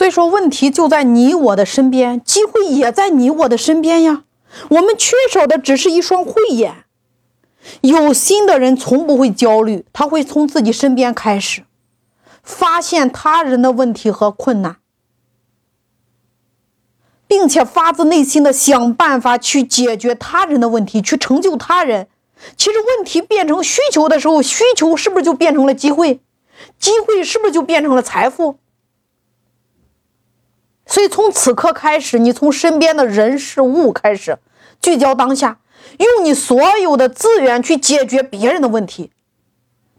所以说，问题就在你我的身边，机会也在你我的身边呀。我们缺少的只是一双慧眼。有心的人从不会焦虑，他会从自己身边开始，发现他人的问题和困难，并且发自内心的想办法去解决他人的问题，去成就他人。其实，问题变成需求的时候，需求是不是就变成了机会？机会是不是就变成了财富？所以，从此刻开始，你从身边的人事物开始聚焦当下，用你所有的资源去解决别人的问题，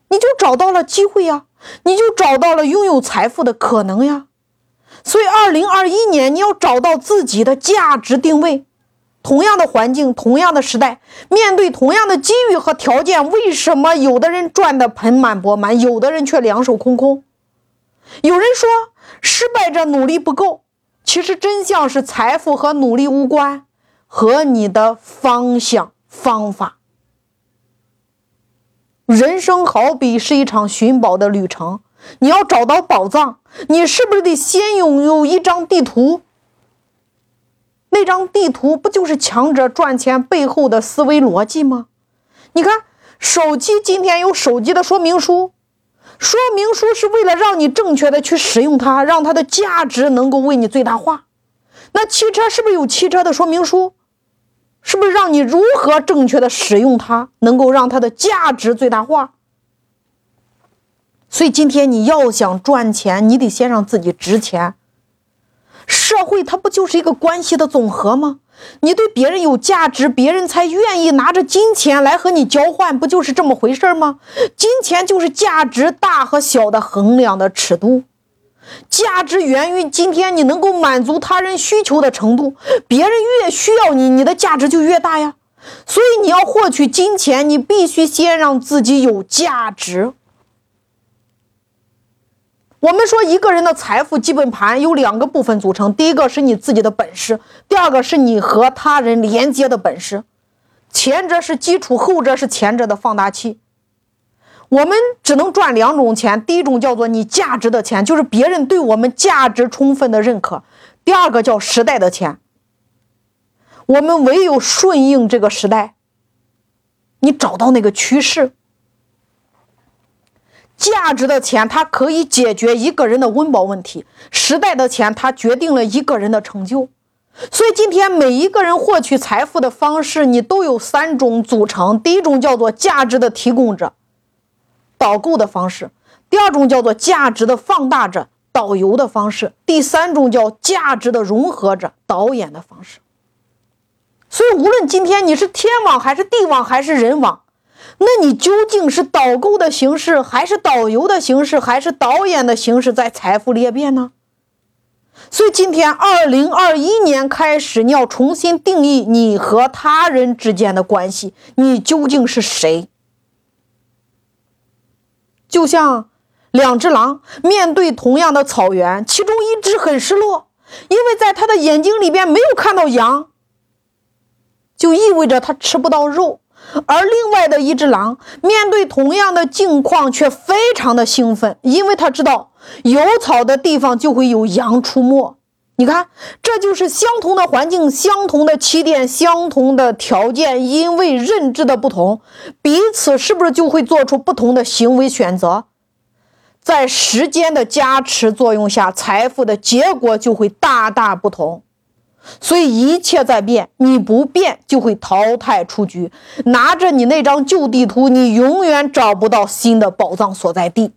你就找到了机会呀，你就找到了拥有财富的可能呀。所以，二零二一年你要找到自己的价值定位。同样的环境，同样的时代，面对同样的机遇和条件，为什么有的人赚得盆满钵满，有的人却两手空空？有人说，失败者努力不够。其实真相是，财富和努力无关，和你的方向方法。人生好比是一场寻宝的旅程，你要找到宝藏，你是不是得先拥有一张地图？那张地图不就是强者赚钱背后的思维逻辑吗？你看，手机今天有手机的说明书。说明书是为了让你正确的去使用它，让它的价值能够为你最大化。那汽车是不是有汽车的说明书？是不是让你如何正确的使用它，能够让它的价值最大化？所以今天你要想赚钱，你得先让自己值钱。社会它不就是一个关系的总和吗？你对别人有价值，别人才愿意拿着金钱来和你交换，不就是这么回事吗？金钱就是价值大和小的衡量的尺度，价值源于今天你能够满足他人需求的程度，别人越需要你，你的价值就越大呀。所以你要获取金钱，你必须先让自己有价值。我们说，一个人的财富基本盘由两个部分组成，第一个是你自己的本事，第二个是你和他人连接的本事。前者是基础，后者是前者的放大器。我们只能赚两种钱，第一种叫做你价值的钱，就是别人对我们价值充分的认可；第二个叫时代的钱。我们唯有顺应这个时代，你找到那个趋势。价值的钱，它可以解决一个人的温饱问题；时代的钱，它决定了一个人的成就。所以，今天每一个人获取财富的方式，你都有三种组成：第一种叫做价值的提供者，导购的方式；第二种叫做价值的放大者，导游的方式；第三种叫价值的融合者，导演的方式。所以，无论今天你是天网还是地网还是人网。那你究竟是导购的形式，还是导游的形式，还是导演的形式，在财富裂变呢？所以今天二零二一年开始，你要重新定义你和他人之间的关系，你究竟是谁？就像两只狼面对同样的草原，其中一只很失落，因为在他的眼睛里边没有看到羊，就意味着他吃不到肉。而另外的一只狼面对同样的境况，却非常的兴奋，因为他知道有草的地方就会有羊出没。你看，这就是相同的环境、相同的起点、相同的条件，因为认知的不同，彼此是不是就会做出不同的行为选择？在时间的加持作用下，财富的结果就会大大不同。所以一切在变，你不变就会淘汰出局。拿着你那张旧地图，你永远找不到新的宝藏所在地。